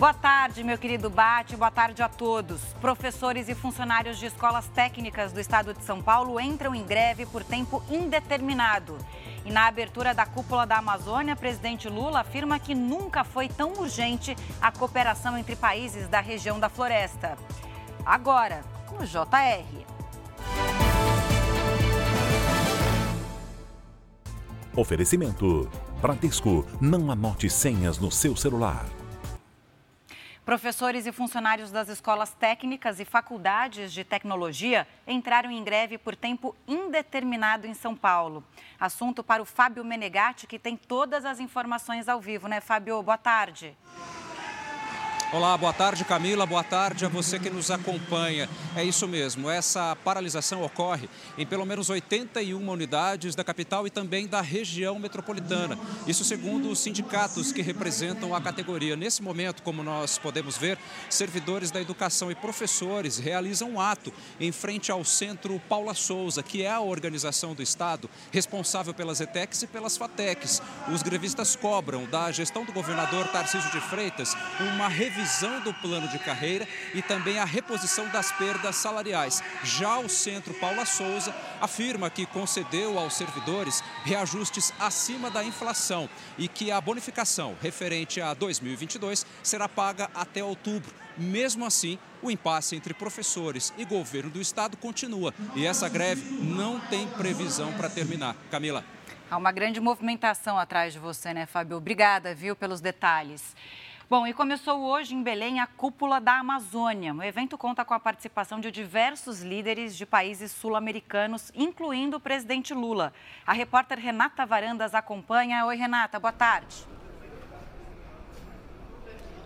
Boa tarde, meu querido Bate. Boa tarde a todos. Professores e funcionários de escolas técnicas do estado de São Paulo entram em greve por tempo indeterminado. E na abertura da cúpula da Amazônia, presidente Lula afirma que nunca foi tão urgente a cooperação entre países da região da floresta. Agora, no JR. Oferecimento: Bradesco. Não anote senhas no seu celular. Professores e funcionários das escolas técnicas e faculdades de tecnologia entraram em greve por tempo indeterminado em São Paulo. Assunto para o Fábio Menegatti, que tem todas as informações ao vivo, né, Fábio? Boa tarde. Olá, boa tarde Camila, boa tarde a você que nos acompanha. É isso mesmo, essa paralisação ocorre em pelo menos 81 unidades da capital e também da região metropolitana. Isso segundo os sindicatos que representam a categoria. Nesse momento, como nós podemos ver, servidores da educação e professores realizam um ato em frente ao Centro Paula Souza, que é a organização do Estado responsável pelas ETECs e pelas FATECs. Os grevistas cobram da gestão do governador Tarcísio de Freitas uma revisão revisão do plano de carreira e também a reposição das perdas salariais. Já o Centro Paula Souza afirma que concedeu aos servidores reajustes acima da inflação e que a bonificação referente a 2022 será paga até outubro. Mesmo assim, o impasse entre professores e governo do estado continua e essa greve não tem previsão para terminar. Camila. Há uma grande movimentação atrás de você, né, Fábio? Obrigada, viu, pelos detalhes. Bom, e começou hoje em Belém a Cúpula da Amazônia. O evento conta com a participação de diversos líderes de países sul-americanos, incluindo o presidente Lula. A repórter Renata Varandas acompanha. Oi, Renata, boa tarde.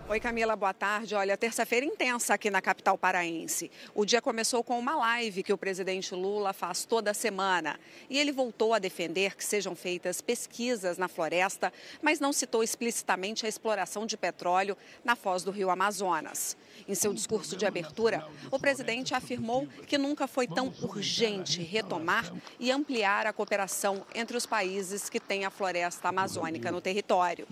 Oi, Camila, boa tarde. Olha, terça-feira intensa aqui na capital paraense. O dia começou com uma live que o presidente Lula faz toda semana. E ele voltou a defender que sejam feitas pesquisas na floresta, mas não citou explicitamente a exploração de petróleo na foz do rio Amazonas. Em seu discurso de abertura, o presidente afirmou que nunca foi tão urgente retomar e ampliar a cooperação entre os países que têm a floresta amazônica no território.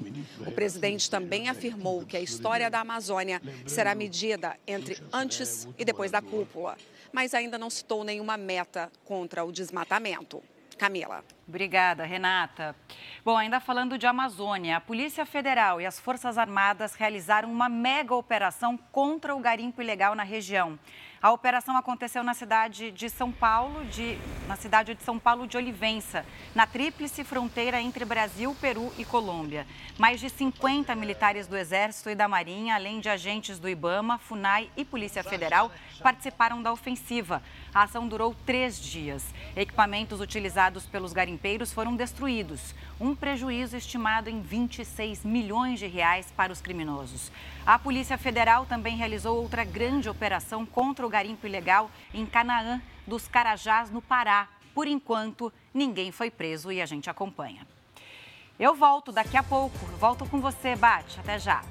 O presidente também afirmou que a história da Amazônia será medida entre antes e depois da cúpula, mas ainda não citou nenhuma meta contra o desmatamento. Camila. Obrigada, Renata. Bom, ainda falando de Amazônia, a Polícia Federal e as Forças Armadas realizaram uma mega operação contra o garimpo ilegal na região. A operação aconteceu na cidade de São Paulo, de, na cidade de São Paulo de Olivença, na tríplice fronteira entre Brasil, Peru e Colômbia. Mais de 50 militares do Exército e da Marinha, além de agentes do IBAMA, FUNAI e Polícia Federal, participaram da ofensiva. A ação durou três dias. Equipamentos utilizados pelos garimpeiros foram destruídos. Um prejuízo estimado em 26 milhões de reais para os criminosos. A Polícia Federal também realizou outra grande operação contra o garimpo ilegal em Canaã dos Carajás, no Pará. Por enquanto, ninguém foi preso e a gente acompanha. Eu volto daqui a pouco. Volto com você, Bate. Até já.